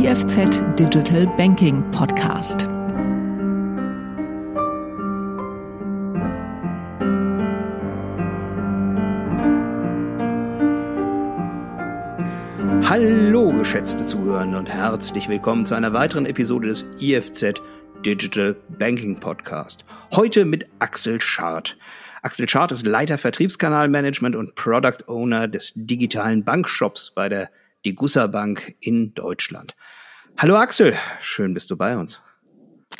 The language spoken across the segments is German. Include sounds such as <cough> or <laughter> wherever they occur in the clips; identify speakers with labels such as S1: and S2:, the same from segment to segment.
S1: IFZ Digital Banking Podcast.
S2: Hallo, geschätzte Zuhörende und herzlich willkommen zu einer weiteren Episode des IFZ Digital Banking Podcast. Heute mit Axel Schart. Axel Schart ist Leiter Vertriebskanalmanagement und Product Owner des digitalen Bankshops bei der Degussa Bank in Deutschland. Hallo Axel, schön bist du bei uns.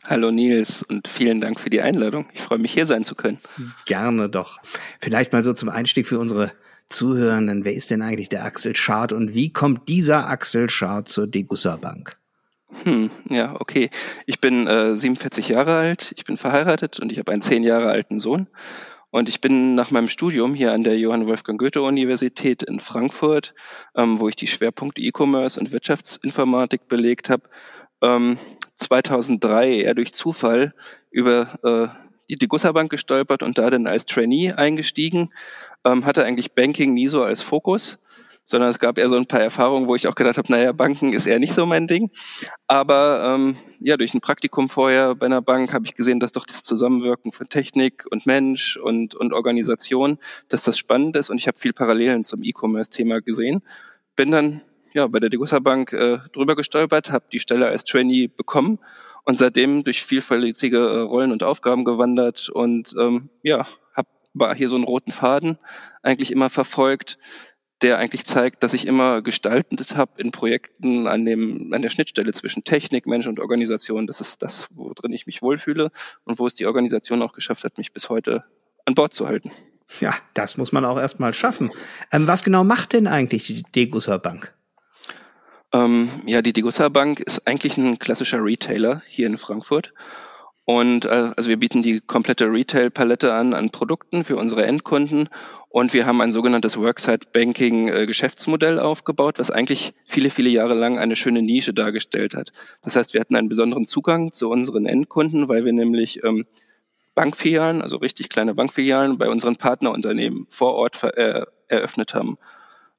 S3: Hallo Nils und vielen Dank für die Einladung. Ich freue mich hier sein zu können.
S2: Gerne doch. Vielleicht mal so zum Einstieg für unsere Zuhörenden. Wer ist denn eigentlich der Axel Schart und wie kommt dieser Axel Schart zur Degussa Bank?
S3: Hm, ja, okay. Ich bin äh, 47 Jahre alt, ich bin verheiratet und ich habe einen zehn Jahre alten Sohn. Und ich bin nach meinem Studium hier an der Johann Wolfgang Goethe Universität in Frankfurt, ähm, wo ich die Schwerpunkte E-Commerce und Wirtschaftsinformatik belegt habe, ähm, 2003 eher durch Zufall über äh, die Degussa Bank gestolpert und da dann als Trainee eingestiegen. Ähm, hatte eigentlich Banking nie so als Fokus sondern es gab eher so ein paar Erfahrungen, wo ich auch gedacht habe, naja, Banken ist eher nicht so mein Ding. Aber ähm, ja, durch ein Praktikum vorher bei einer Bank habe ich gesehen, dass doch das Zusammenwirken von Technik und Mensch und, und Organisation, dass das spannend ist und ich habe viel Parallelen zum E-Commerce-Thema gesehen. Bin dann ja bei der Degussa Bank äh, drüber gestolpert, habe die Stelle als Trainee bekommen und seitdem durch vielfältige äh, Rollen und Aufgaben gewandert und ähm, ja, habe hier so einen roten Faden eigentlich immer verfolgt, der eigentlich zeigt, dass ich immer gestaltet habe in Projekten an, dem, an der Schnittstelle zwischen Technik, Mensch und Organisation. Das ist das, worin ich mich wohlfühle und wo es die Organisation auch geschafft hat, mich bis heute an Bord zu halten.
S2: Ja, das muss man auch erstmal schaffen. Ähm, was genau macht denn eigentlich die Degussa Bank?
S3: Ähm, ja, die Degussa Bank ist eigentlich ein klassischer Retailer hier in Frankfurt und äh, also wir bieten die komplette Retail-Palette an an Produkten für unsere Endkunden und wir haben ein sogenanntes Worksite Banking äh, aufgebaut, was eigentlich viele, viele Jahre lang eine schöne Nische dargestellt hat. Das heißt, wir hatten einen besonderen Zugang zu unseren Endkunden, weil wir nämlich ähm, Bankfilialen, also richtig kleine Bankfilialen bei unseren Partnerunternehmen vor Ort äh, eröffnet haben.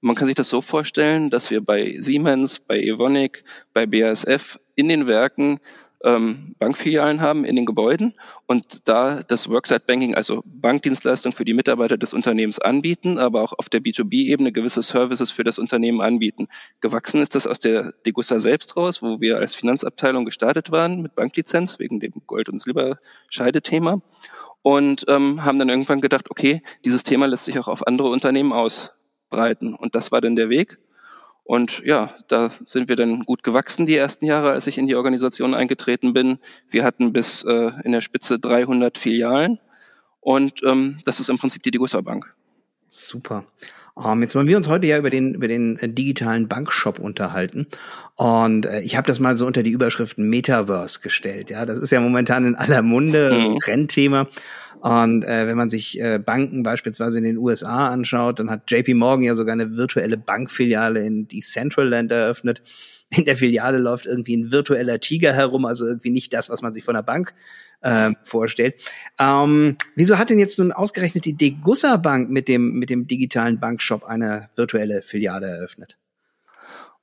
S3: Man kann sich das so vorstellen, dass wir bei Siemens, bei Evonik, bei BASF in den Werken ähm, Bankfilialen haben in den Gebäuden und da das Worksite Banking, also Bankdienstleistung für die Mitarbeiter des Unternehmens anbieten, aber auch auf der B2B-Ebene gewisse Services für das Unternehmen anbieten. Gewachsen ist das aus der Degussa selbst raus, wo wir als Finanzabteilung gestartet waren mit Banklizenz wegen dem Gold- und Silberscheidethema und ähm, haben dann irgendwann gedacht, okay, dieses Thema lässt sich auch auf andere Unternehmen ausbreiten und das war dann der Weg. Und ja, da sind wir dann gut gewachsen die ersten Jahre, als ich in die Organisation eingetreten bin. Wir hatten bis äh, in der Spitze 300 Filialen und ähm, das ist im Prinzip die Degussa Bank.
S2: Super. Um, ähm, jetzt wollen wir uns heute ja über den über den äh, digitalen Bankshop unterhalten und äh, ich habe das mal so unter die Überschrift Metaverse gestellt. Ja, das ist ja momentan in aller Munde mhm. Trendthema und äh, wenn man sich äh, Banken beispielsweise in den USA anschaut, dann hat JP Morgan ja sogar eine virtuelle Bankfiliale in Decentraland eröffnet. In der Filiale läuft irgendwie ein virtueller Tiger herum, also irgendwie nicht das, was man sich von der Bank äh, vorstellt. Ähm, wieso hat denn jetzt nun ausgerechnet die Degussa Bank mit dem, mit dem digitalen Bankshop eine virtuelle Filiale eröffnet?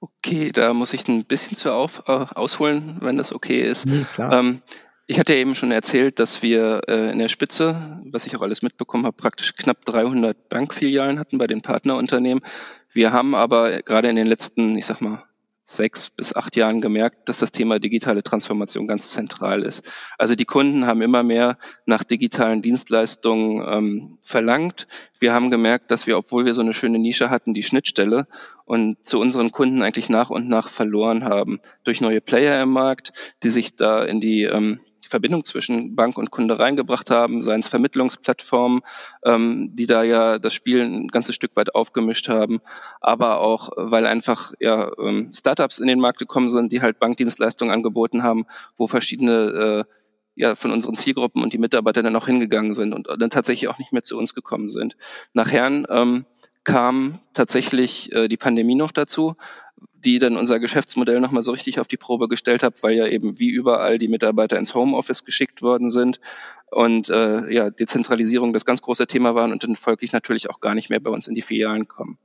S3: Okay, da muss ich ein bisschen zu auf, äh, ausholen, wenn das okay ist. Nee, ähm, ich hatte eben schon erzählt, dass wir äh, in der Spitze, was ich auch alles mitbekommen habe, praktisch knapp 300 Bankfilialen hatten bei den Partnerunternehmen. Wir haben aber gerade in den letzten, ich sag mal, sechs bis acht Jahren gemerkt, dass das Thema digitale Transformation ganz zentral ist. Also die Kunden haben immer mehr nach digitalen Dienstleistungen ähm, verlangt. Wir haben gemerkt, dass wir, obwohl wir so eine schöne Nische hatten, die Schnittstelle und zu unseren Kunden eigentlich nach und nach verloren haben durch neue Player im Markt, die sich da in die ähm, Verbindung zwischen Bank und Kunde reingebracht haben, seien es Vermittlungsplattformen, ähm, die da ja das Spiel ein ganzes Stück weit aufgemischt haben, aber auch, weil einfach ja ähm, Startups in den Markt gekommen sind, die halt Bankdienstleistungen angeboten haben, wo verschiedene äh, ja von unseren Zielgruppen und die Mitarbeiter dann auch hingegangen sind und dann tatsächlich auch nicht mehr zu uns gekommen sind. Nachher ähm, kam tatsächlich äh, die Pandemie noch dazu, die dann unser Geschäftsmodell nochmal so richtig auf die Probe gestellt hat, weil ja eben wie überall die Mitarbeiter ins Homeoffice geschickt worden sind und äh, ja, Dezentralisierung das ganz große Thema waren und dann folglich natürlich auch gar nicht mehr bei uns in die Filialen kommen.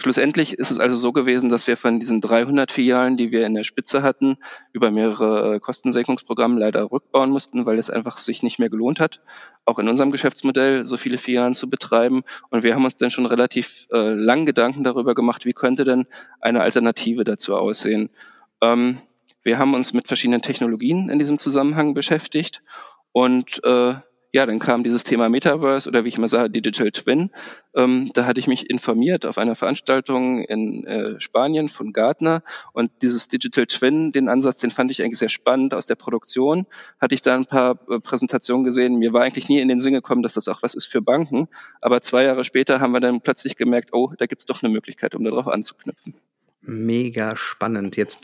S3: Schlussendlich ist es also so gewesen, dass wir von diesen 300 Filialen, die wir in der Spitze hatten, über mehrere äh, Kostensenkungsprogramme leider rückbauen mussten, weil es einfach sich nicht mehr gelohnt hat, auch in unserem Geschäftsmodell so viele Filialen zu betreiben. Und wir haben uns dann schon relativ äh, lang Gedanken darüber gemacht, wie könnte denn eine Alternative dazu aussehen. Ähm, wir haben uns mit verschiedenen Technologien in diesem Zusammenhang beschäftigt und äh, ja, dann kam dieses Thema Metaverse oder wie ich immer sage, Digital Twin. Ähm, da hatte ich mich informiert auf einer Veranstaltung in äh, Spanien von Gartner und dieses Digital Twin, den Ansatz, den fand ich eigentlich sehr spannend aus der Produktion. Hatte ich da ein paar äh, Präsentationen gesehen. Mir war eigentlich nie in den Sinn gekommen, dass das auch was ist für Banken. Aber zwei Jahre später haben wir dann plötzlich gemerkt, oh, da gibt's doch eine Möglichkeit, um darauf anzuknüpfen.
S2: Mega spannend. Jetzt,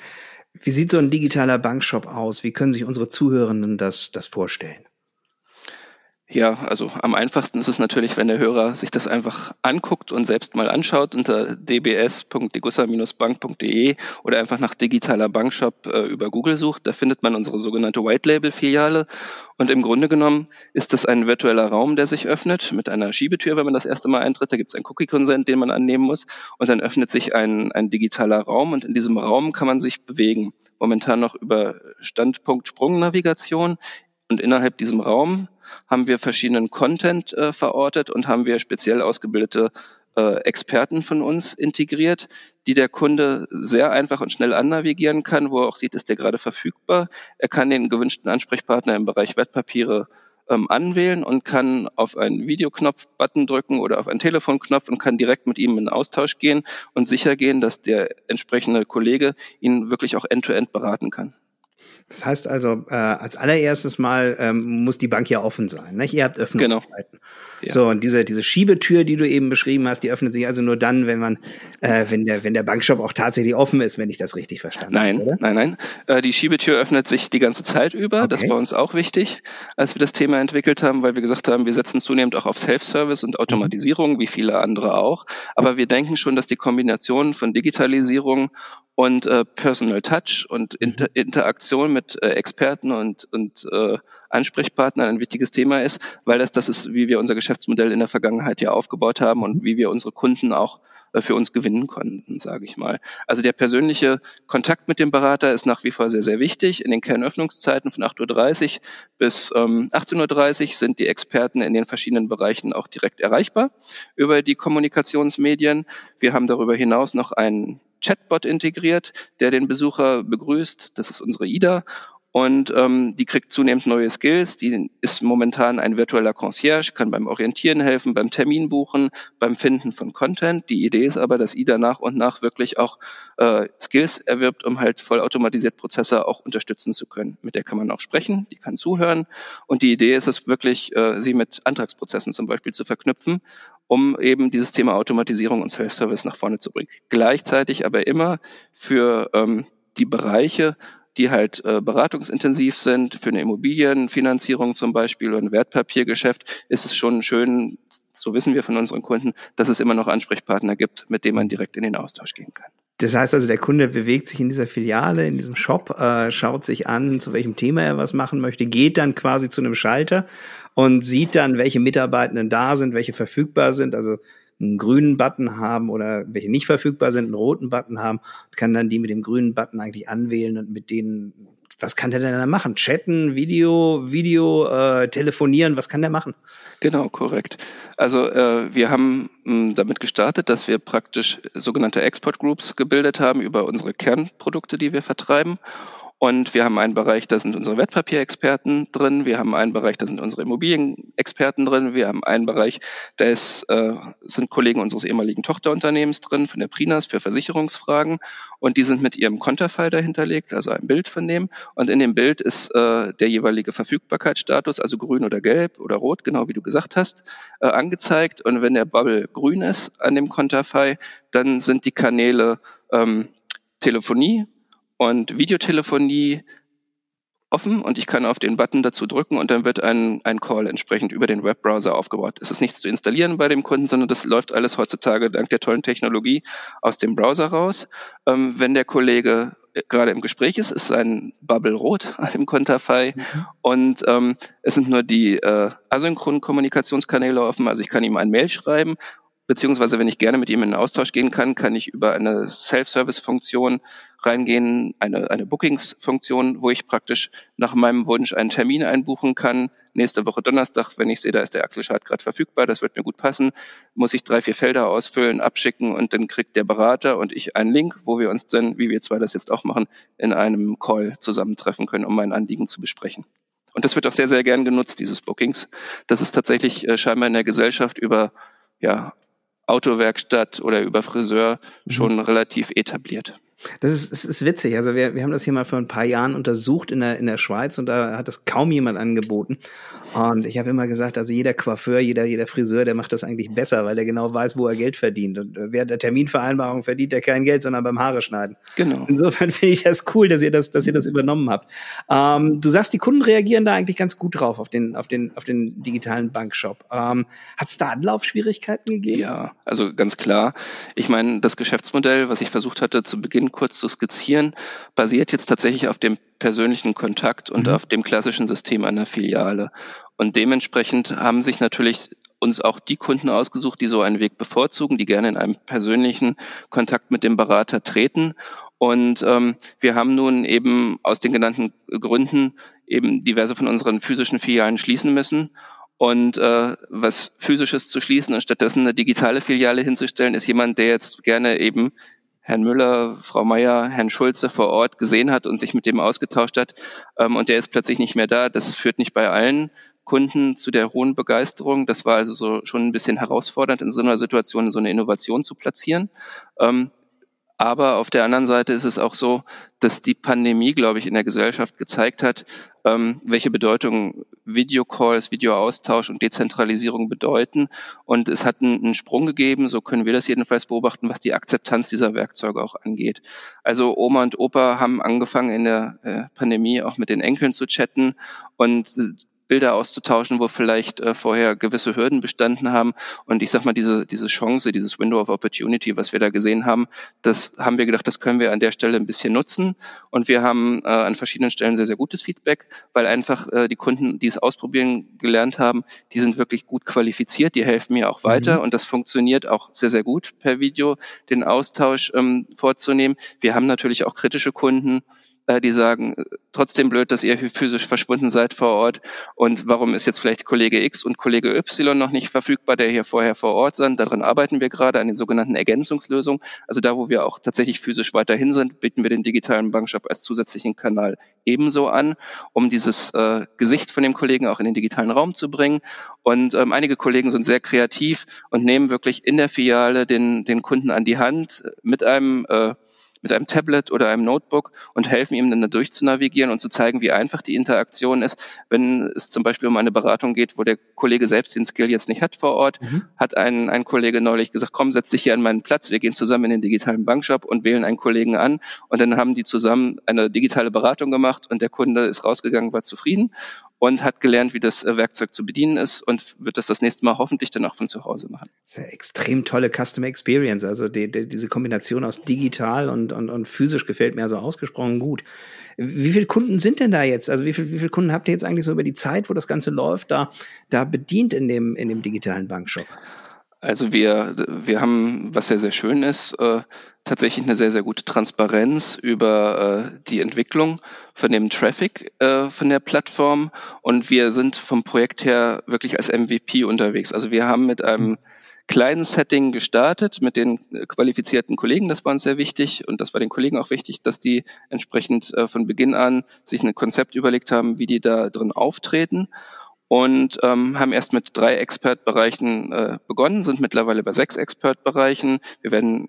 S2: wie sieht so ein digitaler Bankshop aus? Wie können sich unsere Zuhörenden das, das vorstellen?
S3: Ja, also am einfachsten ist es natürlich, wenn der Hörer sich das einfach anguckt und selbst mal anschaut unter dbs.degussa-bank.de oder einfach nach digitaler Bankshop äh, über Google sucht. Da findet man unsere sogenannte White Label Filiale. Und im Grunde genommen ist das ein virtueller Raum, der sich öffnet mit einer Schiebetür, wenn man das erste Mal eintritt. Da gibt es einen Cookie-Consent, den man annehmen muss. Und dann öffnet sich ein, ein digitaler Raum und in diesem Raum kann man sich bewegen. Momentan noch über Standpunkt-Sprung-Navigation. Und innerhalb diesem Raum haben wir verschiedenen Content äh, verortet und haben wir speziell ausgebildete äh, Experten von uns integriert, die der Kunde sehr einfach und schnell annavigieren kann, wo er auch sieht, ist der gerade verfügbar. Er kann den gewünschten Ansprechpartner im Bereich Wertpapiere ähm, anwählen und kann auf einen Videoknopf-Button drücken oder auf einen Telefonknopf und kann direkt mit ihm in Austausch gehen und sicher gehen, dass der entsprechende Kollege ihn wirklich auch end-to-end -End beraten kann.
S2: Das heißt also, äh, als allererstes mal ähm, muss die Bank ja offen sein. Ne? Ihr habt Öffnungszeiten. Genau. Ja. So, und diese, diese Schiebetür, die du eben beschrieben hast, die öffnet sich also nur dann, wenn man, äh, wenn der, wenn der Bankshop auch tatsächlich offen ist, wenn ich das richtig verstanden
S3: nein,
S2: habe.
S3: Nein, nein, nein. Äh, die Schiebetür öffnet sich die ganze Zeit über. Okay. Das war uns auch wichtig, als wir das Thema entwickelt haben, weil wir gesagt haben, wir setzen zunehmend auch auf Self-Service und Automatisierung, mhm. wie viele andere auch. Aber wir denken schon, dass die Kombination von Digitalisierung und äh, Personal Touch und mhm. Inter Interaktion mit äh, Experten und, und äh, Ansprechpartnern ein wichtiges Thema ist, weil das das ist, wie wir unser Geschäftsmodell in der Vergangenheit ja aufgebaut haben und wie wir unsere Kunden auch äh, für uns gewinnen konnten, sage ich mal. Also der persönliche Kontakt mit dem Berater ist nach wie vor sehr, sehr wichtig. In den Kernöffnungszeiten von 8.30 Uhr bis ähm, 18.30 Uhr sind die Experten in den verschiedenen Bereichen auch direkt erreichbar über die Kommunikationsmedien. Wir haben darüber hinaus noch einen Chatbot integriert, der den Besucher begrüßt. Das ist unsere IDA und ähm, die kriegt zunehmend neue Skills. Die ist momentan ein virtueller Concierge, kann beim Orientieren helfen, beim Termin buchen, beim Finden von Content. Die Idee ist aber, dass IDA nach und nach wirklich auch äh, Skills erwirbt, um halt vollautomatisiert Prozesse auch unterstützen zu können. Mit der kann man auch sprechen, die kann zuhören. Und die Idee ist es wirklich, äh, sie mit Antragsprozessen zum Beispiel zu verknüpfen, um eben dieses Thema Automatisierung und Self-Service nach vorne zu bringen. Gleichzeitig aber immer für ähm, die Bereiche, die halt äh, beratungsintensiv sind. Für eine Immobilienfinanzierung zum Beispiel oder ein Wertpapiergeschäft ist es schon schön, so wissen wir von unseren Kunden, dass es immer noch Ansprechpartner gibt, mit denen man direkt in den Austausch gehen kann.
S2: Das heißt also, der Kunde bewegt sich in dieser Filiale, in diesem Shop, äh, schaut sich an, zu welchem Thema er was machen möchte, geht dann quasi zu einem Schalter und sieht dann, welche Mitarbeitenden da sind, welche verfügbar sind. Also einen grünen Button haben oder welche nicht verfügbar sind, einen roten Button haben, kann dann die mit dem grünen Button eigentlich anwählen und mit denen, was kann der denn da machen? Chatten, Video, Video, äh, telefonieren, was kann der machen?
S3: Genau, korrekt. Also äh, wir haben mh, hm, damit gestartet, dass wir praktisch sogenannte Export Groups gebildet haben über unsere Kernprodukte, die wir vertreiben und wir haben einen Bereich, da sind unsere Wertpapierexperten drin. Wir haben einen Bereich, da sind unsere Immobilienexperten drin. Wir haben einen Bereich, da ist, äh, sind Kollegen unseres ehemaligen Tochterunternehmens drin, von der Prinas für Versicherungsfragen. Und die sind mit ihrem Konterfei dahinterlegt, also ein Bild von dem. Und in dem Bild ist äh, der jeweilige Verfügbarkeitsstatus, also grün oder gelb oder rot, genau wie du gesagt hast, äh, angezeigt. Und wenn der Bubble grün ist an dem Konterfei, dann sind die Kanäle ähm, Telefonie, und Videotelefonie offen und ich kann auf den Button dazu drücken und dann wird ein, ein Call entsprechend über den Webbrowser aufgebaut. Es ist nichts zu installieren bei dem Kunden, sondern das läuft alles heutzutage dank der tollen Technologie aus dem Browser raus. Ähm, wenn der Kollege gerade im Gespräch ist, ist ein Bubble rot <laughs> an dem Konterfei mhm. und ähm, es sind nur die äh, asynchronen Kommunikationskanäle offen. Also ich kann ihm ein Mail schreiben beziehungsweise wenn ich gerne mit ihm in Austausch gehen kann, kann ich über eine Self-Service-Funktion reingehen, eine, eine Bookings-Funktion, wo ich praktisch nach meinem Wunsch einen Termin einbuchen kann. Nächste Woche Donnerstag, wenn ich sehe, da ist der Axelchart gerade verfügbar, das wird mir gut passen, muss ich drei, vier Felder ausfüllen, abschicken und dann kriegt der Berater und ich einen Link, wo wir uns dann, wie wir zwei das jetzt auch machen, in einem Call zusammentreffen können, um mein Anliegen zu besprechen. Und das wird auch sehr, sehr gern genutzt, dieses Bookings. Das ist tatsächlich äh, scheinbar in der Gesellschaft über ja, Autowerkstatt oder über Friseur mhm. schon relativ etabliert.
S2: Das ist, das ist witzig. Also wir, wir haben das hier mal vor ein paar Jahren untersucht in der, in der Schweiz und da hat das kaum jemand angeboten. Und ich habe immer gesagt, also jeder Coiffeur, jeder, jeder Friseur, der macht das eigentlich besser, weil er genau weiß, wo er Geld verdient. Und äh, während der Terminvereinbarung verdient er kein Geld, sondern beim Haare schneiden. Genau. Insofern <laughs> finde ich das cool, dass ihr das, dass ihr das übernommen habt. Ähm, du sagst, die Kunden reagieren da eigentlich ganz gut drauf auf den, auf den, auf den digitalen Bankshop. Ähm, Hat es da Anlaufschwierigkeiten gegeben?
S3: Ja, also ganz klar. Ich meine, das Geschäftsmodell, was ich versucht hatte zu Beginn kurz zu skizzieren, basiert jetzt tatsächlich auf dem persönlichen Kontakt und mhm. auf dem klassischen System einer Filiale. Und dementsprechend haben sich natürlich uns auch die Kunden ausgesucht, die so einen Weg bevorzugen, die gerne in einem persönlichen Kontakt mit dem Berater treten. Und ähm, wir haben nun eben aus den genannten Gründen eben diverse von unseren physischen Filialen schließen müssen. Und äh, was physisches zu schließen und stattdessen eine digitale Filiale hinzustellen, ist jemand, der jetzt gerne eben Herrn Müller, Frau Meier, Herrn Schulze vor Ort gesehen hat und sich mit dem ausgetauscht hat. Ähm, und der ist plötzlich nicht mehr da. Das führt nicht bei allen Kunden zu der hohen Begeisterung. Das war also so schon ein bisschen herausfordernd, in so einer Situation so eine Innovation zu platzieren. Ähm, aber auf der anderen Seite ist es auch so, dass die Pandemie, glaube ich, in der Gesellschaft gezeigt hat, ähm, welche Bedeutung Videocalls, Videoaustausch und Dezentralisierung bedeuten. Und es hat einen, einen, Sprung gegeben, so können wir das jedenfalls beobachten, was die Akzeptanz dieser Werkzeuge auch angeht. Also Oma und Opa haben angefangen in der äh, Pandemie auch mit den Enkeln zu chatten und äh, Bilder auszutauschen, wo vielleicht äh, vorher gewisse Hürden bestanden haben. Und ich sag mal, diese, diese Chance, dieses Window of Opportunity, was wir da gesehen haben, das haben wir gedacht, das können wir an der Stelle ein bisschen nutzen. Und wir haben äh, an verschiedenen Stellen sehr, sehr gutes Feedback, weil einfach äh, die Kunden, die es ausprobieren gelernt haben, die sind wirklich gut qualifiziert, die helfen mir auch weiter. Mhm. Und das funktioniert auch sehr, sehr gut per Video, den Austausch ähm, vorzunehmen. Wir haben natürlich auch kritische Kunden, die sagen, trotzdem blöd, dass ihr physisch verschwunden seid vor Ort und warum ist jetzt vielleicht Kollege X und Kollege Y noch nicht verfügbar, der hier vorher vor Ort sind. Daran arbeiten wir gerade an den sogenannten Ergänzungslösungen. Also da, wo wir auch tatsächlich physisch weiterhin sind, bieten wir den digitalen Bankshop als zusätzlichen Kanal ebenso an, um dieses äh, Gesicht von dem Kollegen auch in den digitalen Raum zu bringen. Und ähm, einige Kollegen sind sehr kreativ und nehmen wirklich in der Filiale den, den Kunden an die Hand mit einem äh, mit einem Tablet oder einem Notebook und helfen ihm dann da durchzunavigieren und zu zeigen, wie einfach die Interaktion ist. Wenn es zum Beispiel um eine Beratung geht, wo der Kollege selbst den Skill jetzt nicht hat vor Ort, mhm. hat ein, ein Kollege neulich gesagt, komm, setz dich hier an meinen Platz, wir gehen zusammen in den digitalen Bankshop und wählen einen Kollegen an und dann haben die zusammen eine digitale Beratung gemacht und der Kunde ist rausgegangen, war zufrieden und hat gelernt, wie das äh, Werkzeug zu bedienen ist und wird das das nächste Mal hoffentlich dann auch von zu Hause machen.
S2: Das ist ja extrem tolle Customer Experience. Also die, die, diese Kombination aus digital und, und, und physisch gefällt mir also ausgesprochen gut. Wie viele Kunden sind denn da jetzt? Also wie viele wie viel Kunden habt ihr jetzt eigentlich so über die Zeit, wo das Ganze läuft, da, da bedient in dem, in dem digitalen Bankshop?
S3: Also wir, wir haben, was sehr, sehr schön ist, äh, tatsächlich eine sehr, sehr gute Transparenz über äh, die Entwicklung von dem Traffic äh, von der Plattform und wir sind vom Projekt her wirklich als MVP unterwegs. Also wir haben mit einem kleinen Setting gestartet mit den qualifizierten Kollegen. Das war uns sehr wichtig und das war den Kollegen auch wichtig, dass die entsprechend äh, von Beginn an sich ein Konzept überlegt haben, wie die da drin auftreten und ähm, haben erst mit drei Expertbereichen äh, begonnen, sind mittlerweile bei sechs Expertbereichen. Wir werden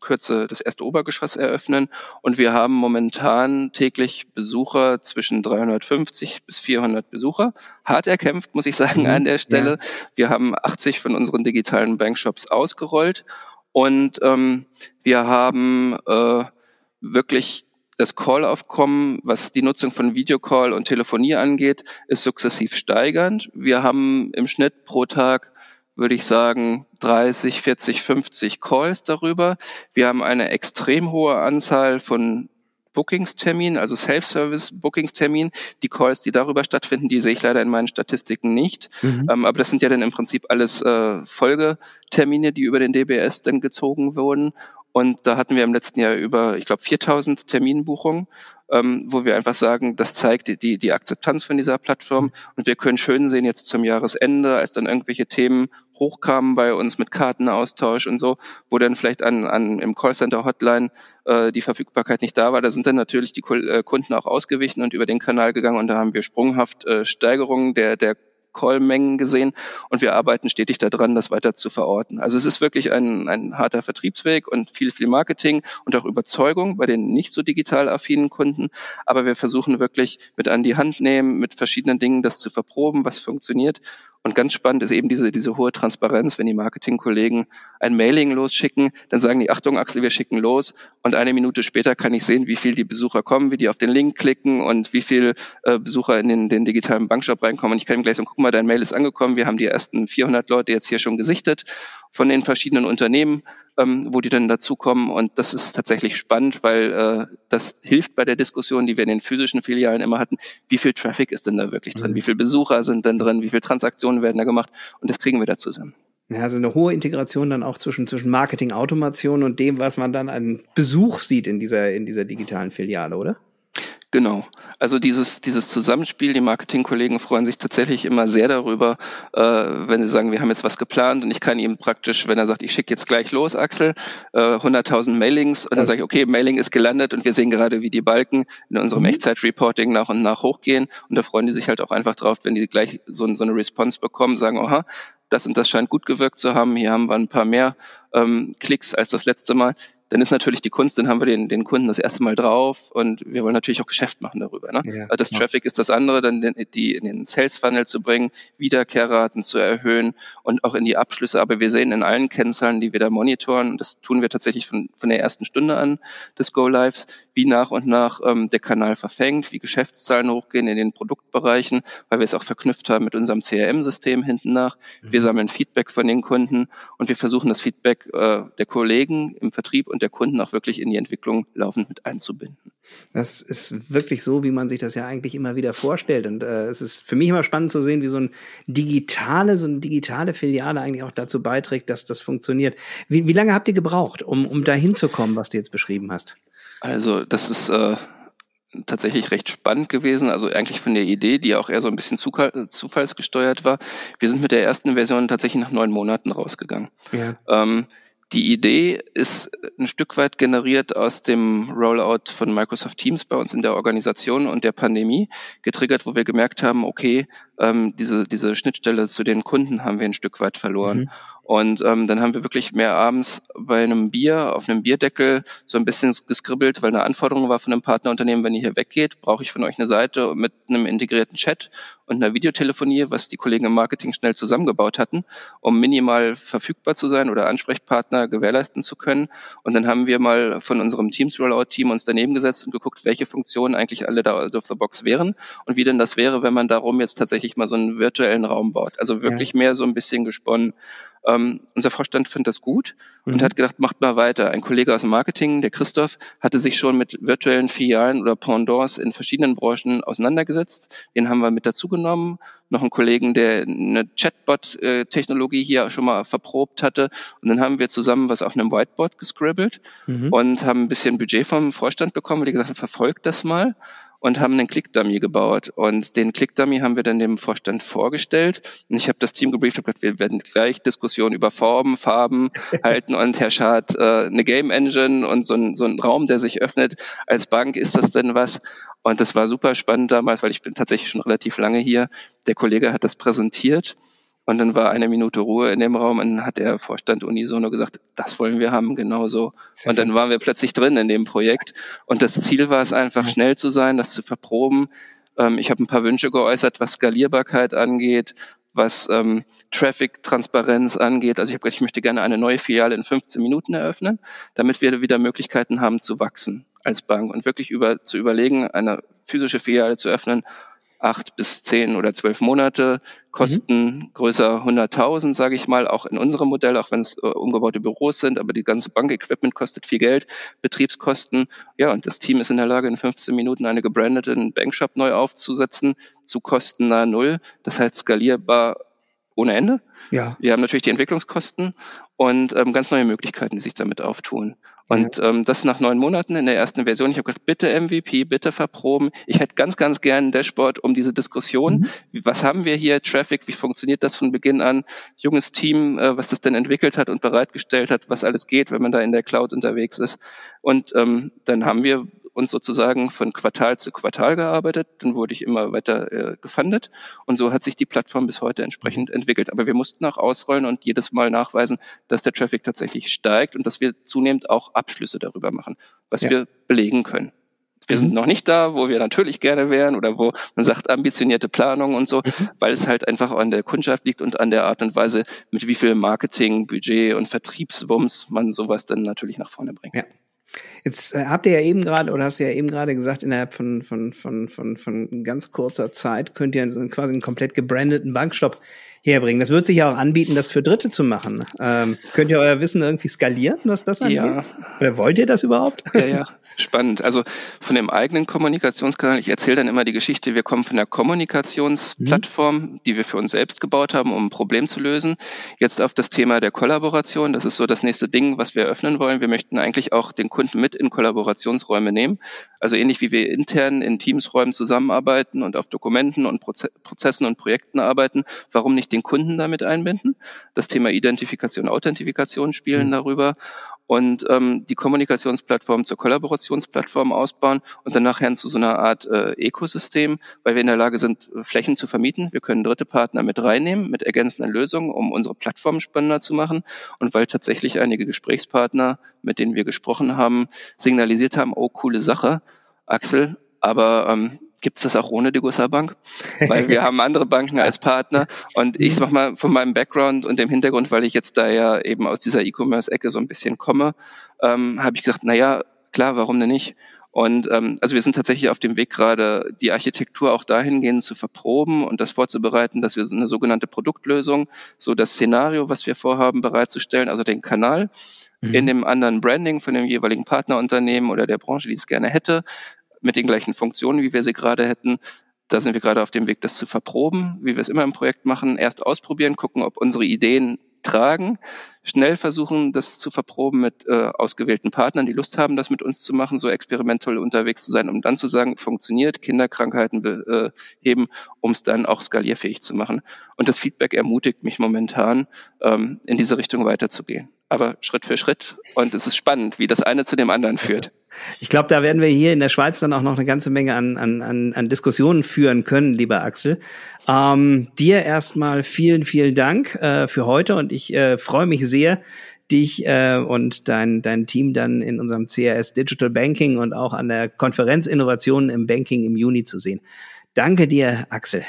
S3: Kürze das erste Obergeschoss eröffnen und wir haben momentan täglich Besucher zwischen 350 bis 400 Besucher. Hart erkämpft, muss ich sagen, an der Stelle. Ja. Wir haben 80 von unseren digitalen Bankshops ausgerollt und ähm, wir haben äh, wirklich das Call-Aufkommen, was die Nutzung von Videocall und Telefonie angeht, ist sukzessiv steigernd. Wir haben im Schnitt pro Tag, würde ich sagen, 30, 40, 50 Calls darüber. Wir haben eine extrem hohe Anzahl von Bookingstermin, also Self-Service-Bookingstermin. Die Calls, die darüber stattfinden, die sehe ich leider in meinen Statistiken nicht. Mhm. Ähm, aber das sind ja dann im Prinzip alles äh, Folgetermine, die über den DBS dann gezogen wurden. Und da hatten wir im letzten Jahr über, ich glaube, 4000 Terminbuchungen, ähm, wo wir einfach sagen, das zeigt die, die Akzeptanz von dieser Plattform. Und wir können schön sehen jetzt zum Jahresende, als dann irgendwelche Themen hochkamen bei uns mit Kartenaustausch und so, wo dann vielleicht an, an im Callcenter Hotline äh, die Verfügbarkeit nicht da war. Da sind dann natürlich die äh, Kunden auch ausgewichen und über den Kanal gegangen und da haben wir sprunghaft äh, Steigerungen der, der Callmengen gesehen und wir arbeiten stetig daran, das weiter zu verorten. Also es ist wirklich ein, ein harter Vertriebsweg und viel, viel Marketing und auch Überzeugung bei den nicht so digital affinen Kunden. Aber wir versuchen wirklich mit an die Hand nehmen, mit verschiedenen Dingen das zu verproben, was funktioniert und ganz spannend ist eben diese, diese hohe Transparenz, wenn die Marketingkollegen ein Mailing losschicken, dann sagen die, Achtung Axel, wir schicken los. Und eine Minute später kann ich sehen, wie viel die Besucher kommen, wie die auf den Link klicken und wie viel äh, Besucher in den, den digitalen Bankshop reinkommen. Und ich kann ihm gleich sagen, guck mal, dein Mail ist angekommen, wir haben die ersten 400 Leute jetzt hier schon gesichtet von den verschiedenen Unternehmen, ähm, wo die dann dazukommen. Und das ist tatsächlich spannend, weil äh, das hilft bei der Diskussion, die wir in den physischen Filialen immer hatten. Wie viel Traffic ist denn da wirklich drin? Mhm. Wie viele Besucher sind denn drin? Wie viele Transaktionen werden da gemacht? Und das kriegen wir da zusammen.
S2: Ja, also eine hohe Integration dann auch zwischen, zwischen Marketing-Automation und dem, was man dann an Besuch sieht in dieser, in dieser digitalen Filiale, oder?
S3: Genau. Also dieses, dieses Zusammenspiel, die Marketingkollegen freuen sich tatsächlich immer sehr darüber, äh, wenn sie sagen, wir haben jetzt was geplant und ich kann ihm praktisch, wenn er sagt, ich schicke jetzt gleich los, Axel, äh, 100.000 Mailings und dann sage ich, okay, Mailing ist gelandet und wir sehen gerade, wie die Balken in unserem mhm. Echtzeit-Reporting nach und nach hochgehen und da freuen die sich halt auch einfach drauf, wenn die gleich so, so eine Response bekommen, sagen, aha, das und das scheint gut gewirkt zu haben, hier haben wir ein paar mehr ähm, Klicks als das letzte Mal dann ist natürlich die Kunst, dann haben wir den, den Kunden das erste Mal drauf und wir wollen natürlich auch Geschäft machen darüber. Ne? Ja, also das. Traffic ist das andere, dann den, die in den Sales Funnel zu bringen, Wiederkehrraten zu erhöhen und auch in die Abschlüsse. Aber wir sehen in allen Kennzahlen, die wir da monitoren, und das tun wir tatsächlich von, von der ersten Stunde an des Go Lives, wie nach und nach ähm, der Kanal verfängt, wie Geschäftszahlen hochgehen in den Produktbereichen, weil wir es auch verknüpft haben mit unserem CRM-System hinten nach. Mhm. Wir sammeln Feedback von den Kunden und wir versuchen das Feedback äh, der Kollegen im Vertrieb und der Kunden auch wirklich in die Entwicklung laufend mit einzubinden.
S2: Das ist wirklich so, wie man sich das ja eigentlich immer wieder vorstellt. Und äh, es ist für mich immer spannend zu sehen, wie so ein digitale, so eine digitale Filiale eigentlich auch dazu beiträgt, dass das funktioniert. Wie, wie lange habt ihr gebraucht, um, um da hinzukommen, was du jetzt beschrieben hast?
S3: Also, das ist äh, tatsächlich recht spannend gewesen. Also eigentlich von der Idee, die auch eher so ein bisschen zufallsgesteuert war. Wir sind mit der ersten Version tatsächlich nach neun Monaten rausgegangen. Ja. Ähm, die Idee ist ein Stück weit generiert aus dem Rollout von Microsoft Teams bei uns in der Organisation und der Pandemie, getriggert, wo wir gemerkt haben, okay, ähm, diese, diese Schnittstelle zu den Kunden haben wir ein Stück weit verloren. Mhm. Und ähm, dann haben wir wirklich mehr abends bei einem Bier auf einem Bierdeckel so ein bisschen geskribbelt, weil eine Anforderung war von einem Partnerunternehmen, wenn ihr hier weggeht, brauche ich von euch eine Seite mit einem integrierten Chat und einer Videotelefonie, was die Kollegen im Marketing schnell zusammengebaut hatten, um minimal verfügbar zu sein oder Ansprechpartner gewährleisten zu können. Und dann haben wir mal von unserem Teams Rollout Team uns daneben gesetzt und geguckt, welche Funktionen eigentlich alle da out of the box wären und wie denn das wäre, wenn man darum jetzt tatsächlich mal so einen virtuellen Raum baut. Also wirklich ja. mehr so ein bisschen gesponnen ähm, unser Vorstand fand das gut und mhm. hat gedacht, macht mal weiter. Ein Kollege aus dem Marketing, der Christoph, hatte sich schon mit virtuellen Filialen oder Pendants in verschiedenen Branchen auseinandergesetzt. Den haben wir mit dazu genommen. Noch einen Kollegen, der eine Chatbot-Technologie hier schon mal verprobt hatte. Und dann haben wir zusammen was auf einem Whiteboard gescribbelt mhm. und haben ein bisschen Budget vom Vorstand bekommen, weil die gesagt haben, verfolgt das mal und haben einen Click-Dummy gebaut. Und den Click-Dummy haben wir dann dem Vorstand vorgestellt. Und ich habe das Team gebrieft und gesagt, wir werden gleich Diskussionen über Formen, Farben <laughs> halten. Und Herr Schad, äh, eine Game Engine und so ein, so ein Raum, der sich öffnet. Als Bank ist das denn was? Und das war super spannend damals, weil ich bin tatsächlich schon relativ lange hier. Der Kollege hat das präsentiert und dann war eine Minute Ruhe in dem Raum und dann hat der Vorstand unisono gesagt, das wollen wir haben, genauso. Und dann waren wir plötzlich drin in dem Projekt. Und das Ziel war es einfach, schnell zu sein, das zu verproben. Ähm, ich habe ein paar Wünsche geäußert, was Skalierbarkeit angeht, was ähm, Traffic-Transparenz angeht. Also ich habe gesagt, ich möchte gerne eine neue Filiale in 15 Minuten eröffnen, damit wir wieder Möglichkeiten haben zu wachsen als Bank und wirklich über, zu überlegen, eine physische Filiale zu öffnen, acht bis zehn oder zwölf Monate, Kosten mhm. größer 100.000, sage ich mal, auch in unserem Modell, auch wenn es äh, umgebaute Büros sind, aber die ganze Bankequipment kostet viel Geld, Betriebskosten. Ja, und das Team ist in der Lage, in 15 Minuten eine gebrandete Bankshop neu aufzusetzen, zu Kosten nahe Null. Das heißt skalierbar ohne Ende. Ja. Wir haben natürlich die Entwicklungskosten und ähm, ganz neue Möglichkeiten, die sich damit auftun. Und ähm, das nach neun Monaten in der ersten Version. Ich habe gedacht, bitte MVP, bitte verproben. Ich hätte ganz, ganz gern ein Dashboard um diese Diskussion. Mhm. Was haben wir hier? Traffic, wie funktioniert das von Beginn an? Junges Team, äh, was das denn entwickelt hat und bereitgestellt hat, was alles geht, wenn man da in der Cloud unterwegs ist. Und ähm, dann haben wir uns sozusagen von Quartal zu Quartal gearbeitet. Dann wurde ich immer weiter äh, gefundet und so hat sich die Plattform bis heute entsprechend entwickelt. Aber wir mussten auch ausrollen und jedes Mal nachweisen, dass der Traffic tatsächlich steigt und dass wir zunehmend auch Abschlüsse darüber machen, was ja. wir belegen können. Wir sind mhm. noch nicht da, wo wir natürlich gerne wären oder wo man sagt ambitionierte Planung und so, mhm. weil es halt einfach an der Kundschaft liegt und an der Art und Weise, mit wie viel Marketing, Budget und Vertriebswumms man sowas dann natürlich nach vorne bringt.
S2: Ja. Jetzt äh, habt ihr ja eben gerade, oder hast du ja eben gerade gesagt, innerhalb von, von, von, von, von ganz kurzer Zeit könnt ihr quasi einen komplett gebrandeten Bankstopp herbringen. Das wird sich ja auch anbieten, das für Dritte zu machen. Ähm, könnt ihr euer Wissen irgendwie skalieren, was das angeht? Ja. Oder wollt ihr das überhaupt?
S3: Ja, ja, spannend. Also von dem eigenen Kommunikationskanal, ich erzähle dann immer die Geschichte, wir kommen von der Kommunikationsplattform, mhm. die wir für uns selbst gebaut haben, um ein Problem zu lösen, jetzt auf das Thema der Kollaboration. Das ist so das nächste Ding, was wir eröffnen wollen. Wir möchten eigentlich auch den Kunden mit in Kollaborationsräume nehmen. Also ähnlich wie wir intern in Teamsräumen zusammenarbeiten und auf Dokumenten und Prozessen und Projekten arbeiten, warum nicht den Kunden damit einbinden. Das Thema Identifikation, Authentifikation spielen mhm. darüber und ähm, die Kommunikationsplattform zur Kollaborationsplattform ausbauen und dann nachher zu so einer Art äh, Ökosystem, weil wir in der Lage sind, Flächen zu vermieten. Wir können dritte Partner mit reinnehmen, mit ergänzenden Lösungen, um unsere Plattform spannender zu machen und weil tatsächlich einige Gesprächspartner, mit denen wir gesprochen haben, signalisiert haben, oh, coole Sache, Axel, aber ähm, gibt es das auch ohne die Bank, weil wir <laughs> haben andere Banken als Partner und ich sag mal von meinem Background und dem Hintergrund, weil ich jetzt da ja eben aus dieser E-Commerce-Ecke so ein bisschen komme, ähm, habe ich gesagt, na ja, klar, warum denn nicht? Und ähm, also wir sind tatsächlich auf dem Weg gerade, die Architektur auch dahingehend zu verproben und das vorzubereiten, dass wir eine sogenannte Produktlösung, so das Szenario, was wir vorhaben, bereitzustellen, also den Kanal mhm. in dem anderen Branding von dem jeweiligen Partnerunternehmen oder der Branche, die es gerne hätte, mit den gleichen Funktionen, wie wir sie gerade hätten. Da sind wir gerade auf dem Weg, das zu verproben, wie wir es immer im Projekt machen. Erst ausprobieren, gucken, ob unsere Ideen tragen, schnell versuchen, das zu verproben mit äh, ausgewählten Partnern, die Lust haben, das mit uns zu machen, so experimentell unterwegs zu sein, um dann zu sagen, funktioniert, Kinderkrankheiten beheben, um es dann auch skalierfähig zu machen. Und das Feedback ermutigt mich momentan, ähm, in diese Richtung weiterzugehen aber Schritt für Schritt. Und es ist spannend, wie das eine zu dem anderen führt.
S2: Ich glaube, da werden wir hier in der Schweiz dann auch noch eine ganze Menge an, an, an, an Diskussionen führen können, lieber Axel. Ähm, dir erstmal vielen, vielen Dank äh, für heute und ich äh, freue mich sehr, dich äh, und dein, dein Team dann in unserem CRS Digital Banking und auch an der Konferenz Innovationen im Banking im Juni zu sehen. Danke dir, Axel.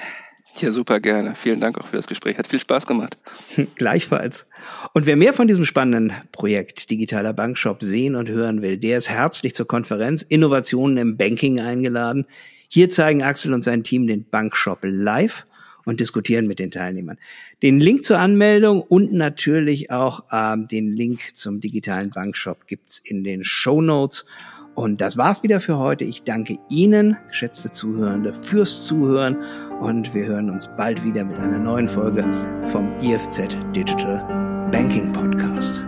S3: Ja, super gerne. Vielen Dank auch für das Gespräch. Hat viel Spaß gemacht. <laughs>
S2: Gleichfalls. Und wer mehr von diesem spannenden Projekt Digitaler Bankshop sehen und hören will, der ist herzlich zur Konferenz Innovationen im Banking eingeladen. Hier zeigen Axel und sein Team den Bankshop live und diskutieren mit den Teilnehmern. Den Link zur Anmeldung und natürlich auch ähm, den Link zum digitalen Bankshop gibt's in den Show Notes. Und das war's wieder für heute. Ich danke Ihnen, geschätzte Zuhörende, fürs Zuhören und wir hören uns bald wieder mit einer neuen Folge vom IFZ Digital Banking Podcast.